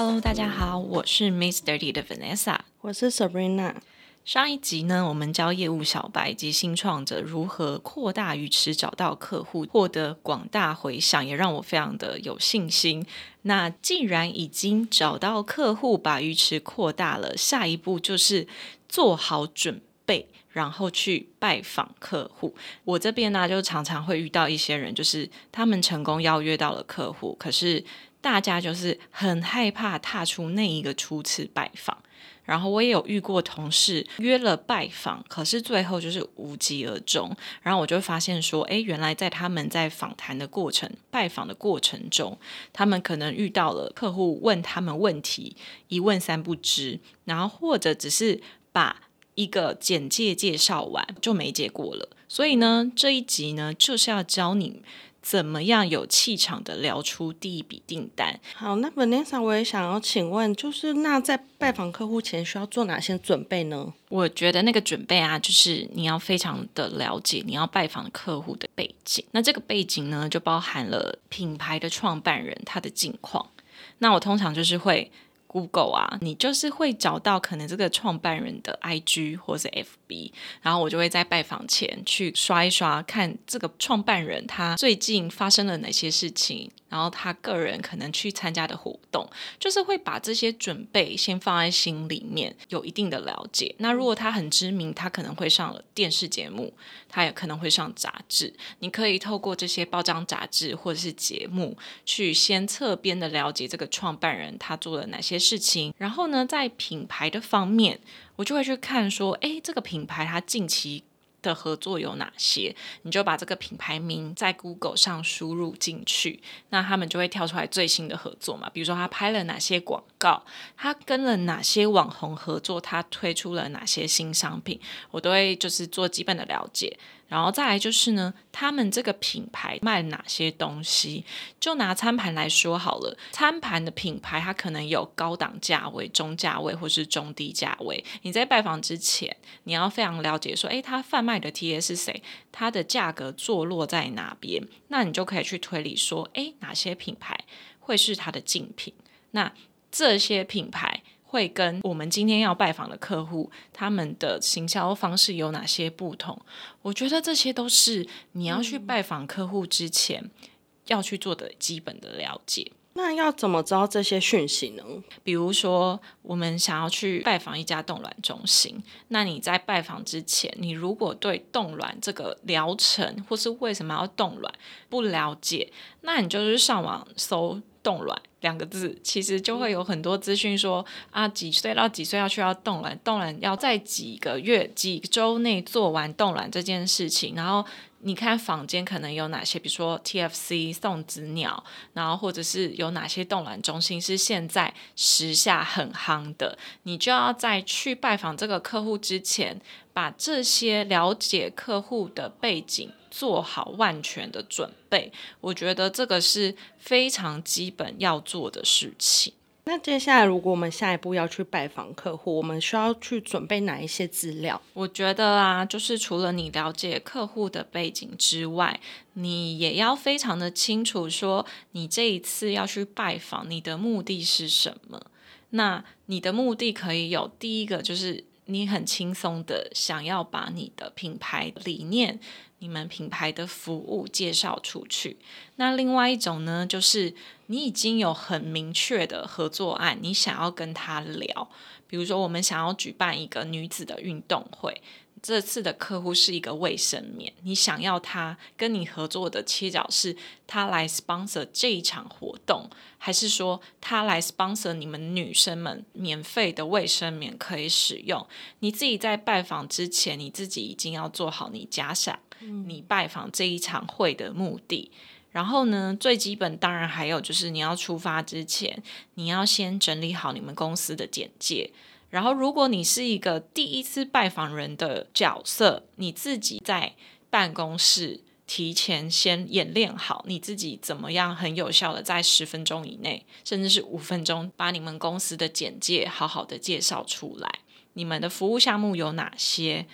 Hello，大家好，我是 Miss Dirty 的 Vanessa，我是 Sabrina。上一集呢，我们教业务小白及新创者如何扩大鱼池，找到客户，获得广大回响，也让我非常的有信心。那既然已经找到客户，把鱼池扩大了，下一步就是做好准备，然后去拜访客户。我这边呢，就常常会遇到一些人，就是他们成功邀约到了客户，可是。大家就是很害怕踏出那一个初次拜访，然后我也有遇过同事约了拜访，可是最后就是无疾而终。然后我就发现说，哎，原来在他们在访谈的过程、拜访的过程中，他们可能遇到了客户问他们问题一问三不知，然后或者只是把一个简介介绍完就没结果了。所以呢，这一集呢就是要教你。怎么样有气场的聊出第一笔订单？好，那 Vanessa，我也想要请问，就是那在拜访客户前需要做哪些准备呢？我觉得那个准备啊，就是你要非常的了解你要拜访客户的背景。那这个背景呢，就包含了品牌的创办人他的近况。那我通常就是会。Google 啊，你就是会找到可能这个创办人的 IG 或是 FB，然后我就会在拜访前去刷一刷，看这个创办人他最近发生了哪些事情。然后他个人可能去参加的活动，就是会把这些准备先放在心里面，有一定的了解。那如果他很知名，他可能会上电视节目，他也可能会上杂志。你可以透过这些报章杂志或者是节目，去先侧边的了解这个创办人他做了哪些事情。然后呢，在品牌的方面，我就会去看说，哎，这个品牌它近期。的合作有哪些？你就把这个品牌名在 Google 上输入进去，那他们就会跳出来最新的合作嘛。比如说他拍了哪些广告，他跟了哪些网红合作，他推出了哪些新商品，我都会就是做基本的了解。然后再来就是呢，他们这个品牌卖哪些东西？就拿餐盘来说好了，餐盘的品牌它可能有高档价位、中价位或是中低价位。你在拜访之前，你要非常了解说，诶，它贩卖的 TA 是谁？它的价格坐落在哪边？那你就可以去推理说，诶，哪些品牌会是它的竞品？那这些品牌。会跟我们今天要拜访的客户，他们的行销方式有哪些不同？我觉得这些都是你要去拜访客户之前要去做的基本的了解。那要怎么知道这些讯息呢？比如说，我们想要去拜访一家冻卵中心，那你在拜访之前，你如果对冻卵这个疗程或是为什么要冻卵不了解，那你就是上网搜。冻卵两个字，其实就会有很多资讯说啊，几岁到几岁要需要冻卵，冻卵要在几个月、几周内做完冻卵这件事情。然后你看坊间可能有哪些，比如说 TFC 送子鸟，然后或者是有哪些冻卵中心是现在时下很夯的，你就要在去拜访这个客户之前，把这些了解客户的背景。做好万全的准备，我觉得这个是非常基本要做的事情。那接下来，如果我们下一步要去拜访客户，我们需要去准备哪一些资料？我觉得啊，就是除了你了解客户的背景之外，你也要非常的清楚，说你这一次要去拜访，你的目的是什么？那你的目的可以有第一个，就是你很轻松的想要把你的品牌理念。你们品牌的服务介绍出去，那另外一种呢，就是你已经有很明确的合作案，你想要跟他聊，比如说我们想要举办一个女子的运动会。这次的客户是一个卫生棉，你想要他跟你合作的切角是他来 sponsor 这一场活动，还是说他来 sponsor 你们女生们免费的卫生棉可以使用？你自己在拜访之前，你自己已经要做好你假想，你拜访这一场会的目的，然后呢，最基本当然还有就是你要出发之前，你要先整理好你们公司的简介。然后，如果你是一个第一次拜访人的角色，你自己在办公室提前先演练好，你自己怎么样很有效的在十分钟以内，甚至是五分钟，把你们公司的简介好好的介绍出来，你们的服务项目有哪些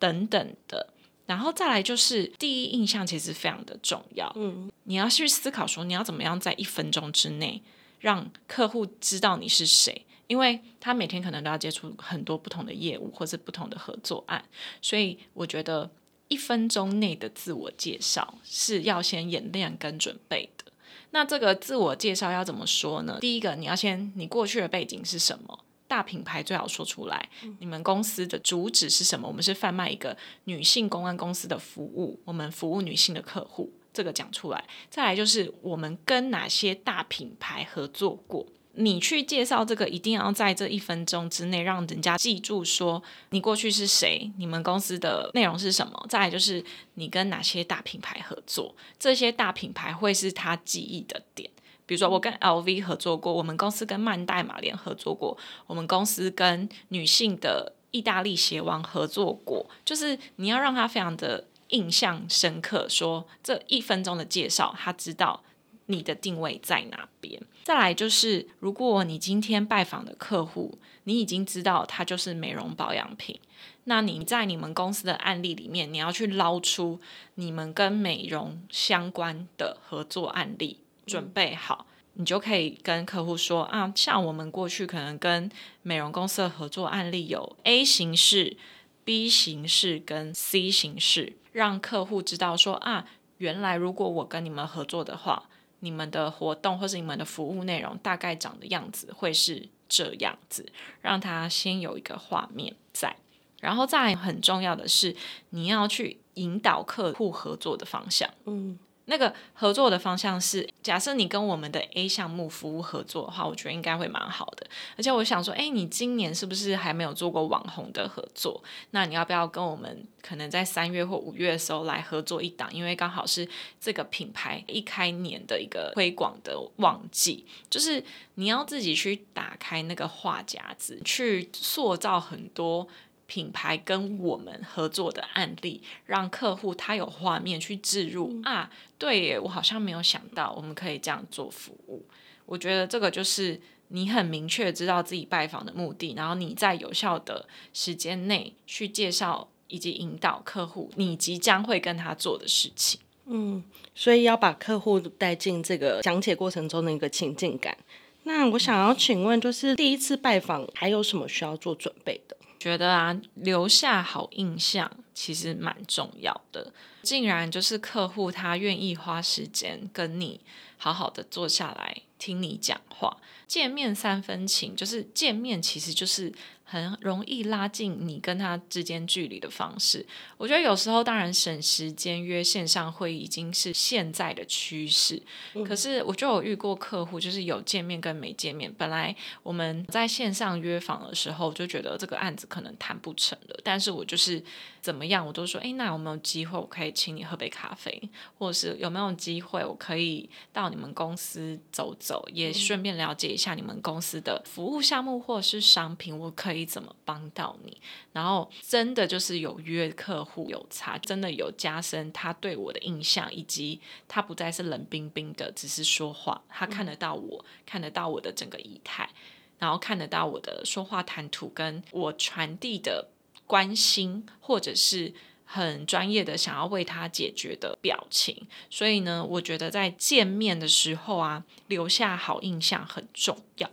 等等的。然后再来就是第一印象其实非常的重要，嗯，你要去思考说你要怎么样在一分钟之内让客户知道你是谁。因为他每天可能都要接触很多不同的业务或是不同的合作案，所以我觉得一分钟内的自我介绍是要先演练跟准备的。那这个自我介绍要怎么说呢？第一个，你要先你过去的背景是什么？大品牌最好说出来。你们公司的主旨是什么？我们是贩卖一个女性公关公司的服务，我们服务女性的客户，这个讲出来。再来就是我们跟哪些大品牌合作过。你去介绍这个，一定要在这一分钟之内让人家记住，说你过去是谁，你们公司的内容是什么。再来就是你跟哪些大品牌合作，这些大品牌会是他记忆的点。比如说，我跟 LV 合作过，我们公司跟曼黛玛联合作过，我们公司跟女性的意大利鞋王合作过，就是你要让他非常的印象深刻，说这一分钟的介绍，他知道。你的定位在哪边？再来就是，如果你今天拜访的客户，你已经知道他就是美容保养品，那你在你们公司的案例里面，你要去捞出你们跟美容相关的合作案例，准备好，你就可以跟客户说啊，像我们过去可能跟美容公司的合作案例有 A 形式、B 形式跟 C 形式，让客户知道说啊，原来如果我跟你们合作的话。你们的活动或是你们的服务内容大概长的样子会是这样子，让他先有一个画面在，然后再很重要的是，你要去引导客户合作的方向。嗯。那个合作的方向是，假设你跟我们的 A 项目服务合作的话，我觉得应该会蛮好的。而且我想说，哎，你今年是不是还没有做过网红的合作？那你要不要跟我们可能在三月或五月的时候来合作一档？因为刚好是这个品牌一开年的一个推广的旺季，就是你要自己去打开那个话匣子，去塑造很多。品牌跟我们合作的案例，让客户他有画面去置入啊，对耶，我好像没有想到我们可以这样做服务。我觉得这个就是你很明确知道自己拜访的目的，然后你在有效的时间内去介绍以及引导客户你即将会跟他做的事情。嗯，所以要把客户带进这个讲解过程中的一个情境感。那我想要请问，就是第一次拜访还有什么需要做准备的？觉得啊，留下好印象其实蛮重要的。竟然就是客户他愿意花时间跟你好好的坐下来听你讲话，见面三分情，就是见面其实就是。很容易拉近你跟他之间距离的方式。我觉得有时候当然省时间约线上会已经是现在的趋势。可是我就有遇过客户，就是有见面跟没见面。本来我们在线上约访的时候就觉得这个案子可能谈不成了，但是我就是怎么样，我都说，哎，那有没有机会我可以请你喝杯咖啡，或者是有没有机会我可以到你们公司走走，也顺便了解一下你们公司的服务项目或者是商品，我可以。怎么帮到你？然后真的就是有约客户有差，真的有加深他对我的印象，以及他不再是冷冰冰的，只是说话，他看得到我，看得到我的整个仪态，然后看得到我的说话谈吐，跟我传递的关心，或者是很专业的想要为他解决的表情。所以呢，我觉得在见面的时候啊，留下好印象很重要。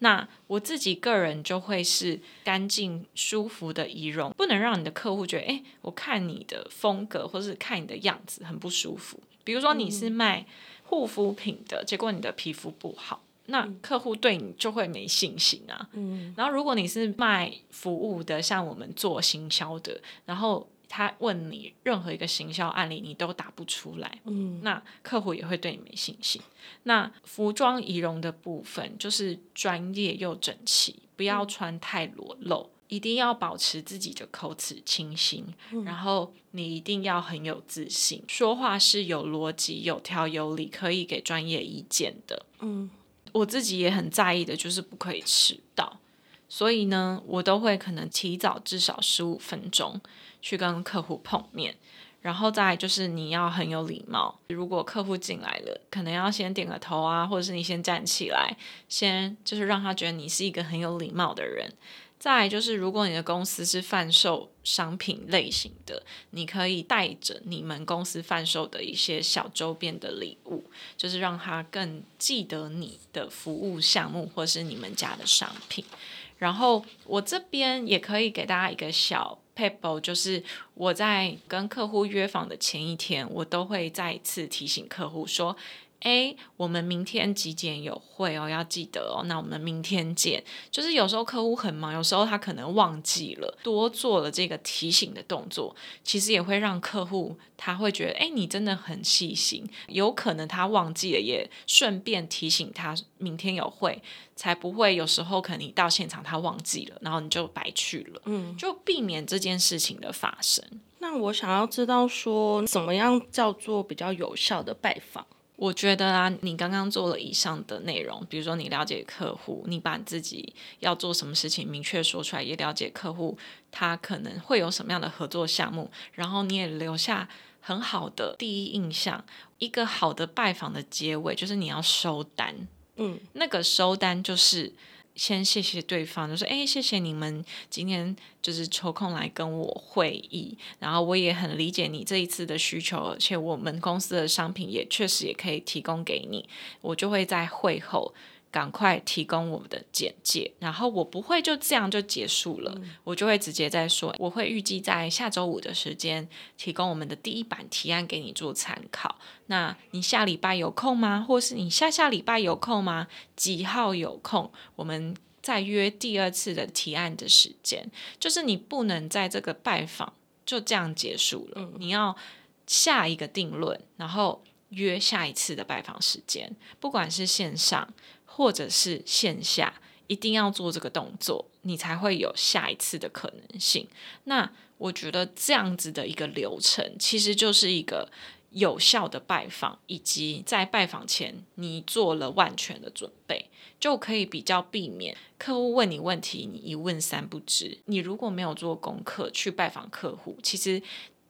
那我自己个人就会是干净舒服的仪容，不能让你的客户觉得，哎，我看你的风格或是看你的样子很不舒服。比如说你是卖护肤品的，结果你的皮肤不好，那客户对你就会没信心啊。嗯。然后如果你是卖服务的，像我们做行销的，然后。他问你任何一个行销案例，你都答不出来，嗯，那客户也会对你没信心。那服装仪容的部分就是专业又整齐，不要穿太裸露。一定要保持自己的口齿清新，嗯然后你一定要很有自信，说话是有逻辑、有条有理，可以给专业意见的。嗯，我自己也很在意的，就是不可以迟到。所以呢，我都会可能提早至少十五分钟去跟客户碰面。然后再就是你要很有礼貌，如果客户进来了，可能要先点个头啊，或者是你先站起来，先就是让他觉得你是一个很有礼貌的人。再就是，如果你的公司是贩售商品类型的，你可以带着你们公司贩售的一些小周边的礼物，就是让他更记得你的服务项目或是你们家的商品。然后我这边也可以给大家一个小 p a p e 就是我在跟客户约访的前一天，我都会再一次提醒客户说。哎，我们明天几点有会哦？要记得哦。那我们明天见。就是有时候客户很忙，有时候他可能忘记了，多做了这个提醒的动作，其实也会让客户他会觉得，哎，你真的很细心。有可能他忘记了，也顺便提醒他明天有会，才不会有时候可能你到现场他忘记了，然后你就白去了。嗯，就避免这件事情的发生。那我想要知道说，怎么样叫做比较有效的拜访？我觉得啊，你刚刚做了以上的内容，比如说你了解客户，你把自己要做什么事情明确说出来，也了解客户他可能会有什么样的合作项目，然后你也留下很好的第一印象。一个好的拜访的结尾就是你要收单，嗯，那个收单就是。先谢谢对方，就说：“哎，谢谢你们今天就是抽空来跟我会议，然后我也很理解你这一次的需求，而且我们公司的商品也确实也可以提供给你，我就会在会后。”赶快提供我们的简介，然后我不会就这样就结束了，我就会直接再说，我会预计在下周五的时间提供我们的第一版提案给你做参考。那你下礼拜有空吗？或是你下下礼拜有空吗？几号有空？我们再约第二次的提案的时间。就是你不能在这个拜访就这样结束了，你要下一个定论，然后约下一次的拜访时间，不管是线上。或者是线下一定要做这个动作，你才会有下一次的可能性。那我觉得这样子的一个流程，其实就是一个有效的拜访，以及在拜访前你做了万全的准备，就可以比较避免客户问你问题，你一问三不知。你如果没有做功课去拜访客户，其实。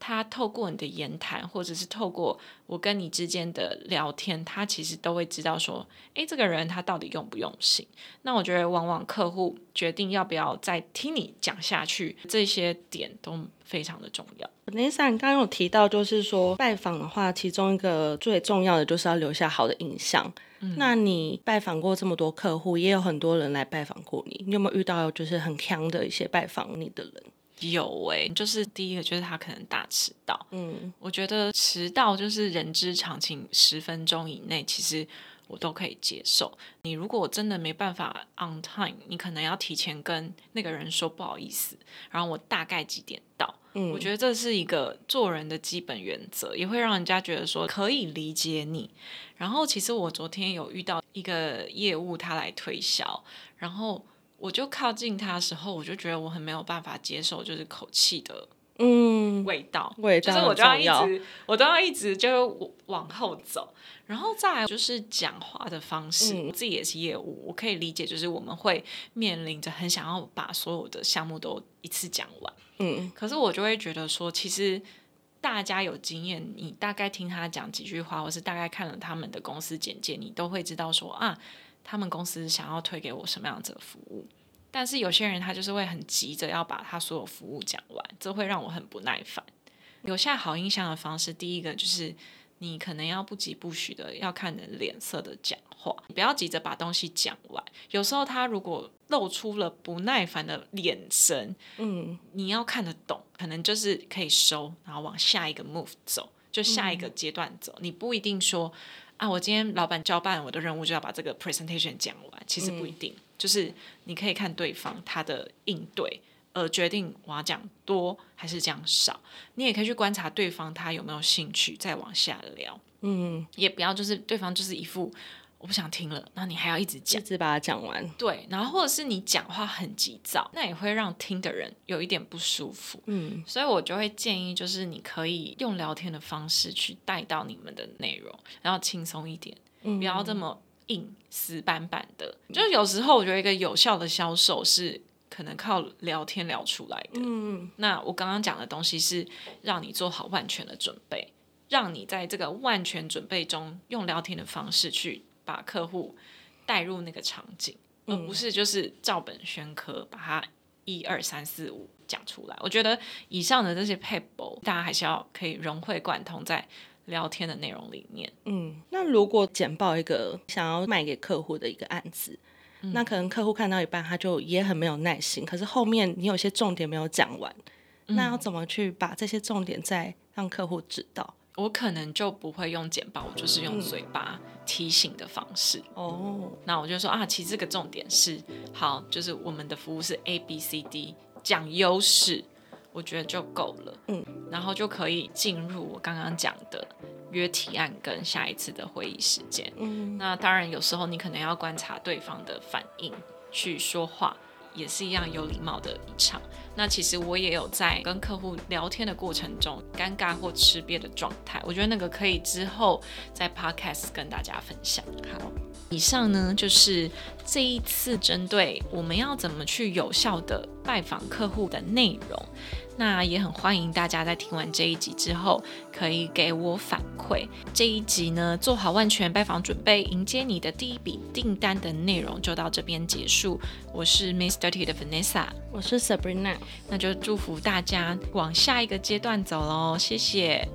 他透过你的言谈，或者是透过我跟你之间的聊天，他其实都会知道说，诶，这个人他到底用不用心？那我觉得，往往客户决定要不要再听你讲下去，这些点都非常的重要。n 莎，你刚刚有提到，就是说拜访的话，其中一个最重要的就是要留下好的印象。那你拜访过这么多客户，也有很多人来拜访过你，你有没有遇到就是很强的一些拜访你的人？有诶，就是第一个就是他可能大迟到，嗯，我觉得迟到就是人之常情，十分钟以内其实我都可以接受。你如果真的没办法 on time，你可能要提前跟那个人说不好意思，然后我大概几点到。嗯，我觉得这是一个做人的基本原则，也会让人家觉得说可以理解你。然后其实我昨天有遇到一个业务，他来推销，然后。我就靠近他的时候，我就觉得我很没有办法接受，就是口气的嗯味道，味道，就是我就要一直，我都要一直就往后走，然后再来就是讲话的方式，我自己也是业务，我可以理解，就是我们会面临着很想要把所有的项目都一次讲完，嗯，可是我就会觉得说，其实大家有经验，你大概听他讲几句话，或是大概看了他们的公司简介，你都会知道说啊。他们公司想要推给我什么样子的服务，但是有些人他就是会很急着要把他所有服务讲完，这会让我很不耐烦。留下好印象的方式，第一个就是你可能要不疾不徐的要看人脸色的讲话，不要急着把东西讲完。有时候他如果露出了不耐烦的眼神，嗯，你要看得懂，可能就是可以收，然后往下一个 move 走，就下一个阶段走。你不一定说。啊，我今天老板交办我的任务就要把这个 presentation 讲完，其实不一定，就是你可以看对方他的应对，呃决定我要讲多还是讲少。你也可以去观察对方他有没有兴趣，再往下聊。嗯，也不要就是对方就是一副我不想听了，然后你还要一直讲一。直把它讲完。对，然后或者是你讲话很急躁，那也会让听的人有一点不舒服。嗯所以我就会建议，就是你可以用聊天的方式去带到你们的内容，然后轻松一点，嗯不要这么硬死板板的。就是有时候我觉得一个有效的销售是可能靠聊天聊出来的。嗯那我刚刚讲的东西是让你做好万全的准备，让你在这个万全准备中用聊天的方式去把客户带入那个场景，而不是就是照本宣科把它一二三四五讲出来。我觉得以上的这些 p a p e 大家还是要可以融会贯通在聊天的内容里面。嗯。那如果简报一个想要卖给客户的一个案子，那可能客户看到一半，他就也很没有耐心，可是后面你有些重点没有讲完，那要怎么去把这些重点再让客户知道？我可能就不会用简报，我就是用嘴巴提醒的方式。哦，那我就说啊，其实这个重点是好，就是我们的服务是 A B C D，讲优势，我觉得就够了。嗯，然后就可以进入我刚刚讲的约提案跟下一次的会议时间。嗯那当然，有时候你可能要观察对方的反应去说话，也是一样有礼貌的一场。那其实我也有在跟客户聊天的过程中，尴尬或吃瘪的状态，我觉得那个可以之后在 podcast 跟大家分享。好，以上呢就是这一次针对我们要怎么去有效的拜访客户的内容。那也很欢迎大家在听完这一集之后，可以给我反馈。这一集呢，做好万全拜访准备，迎接你的第一笔订单的内容就到这边结束。我是 Miss Dirty 的 Vanessa，我是 Sabrina。那就祝福大家往下一个阶段走喽，谢谢。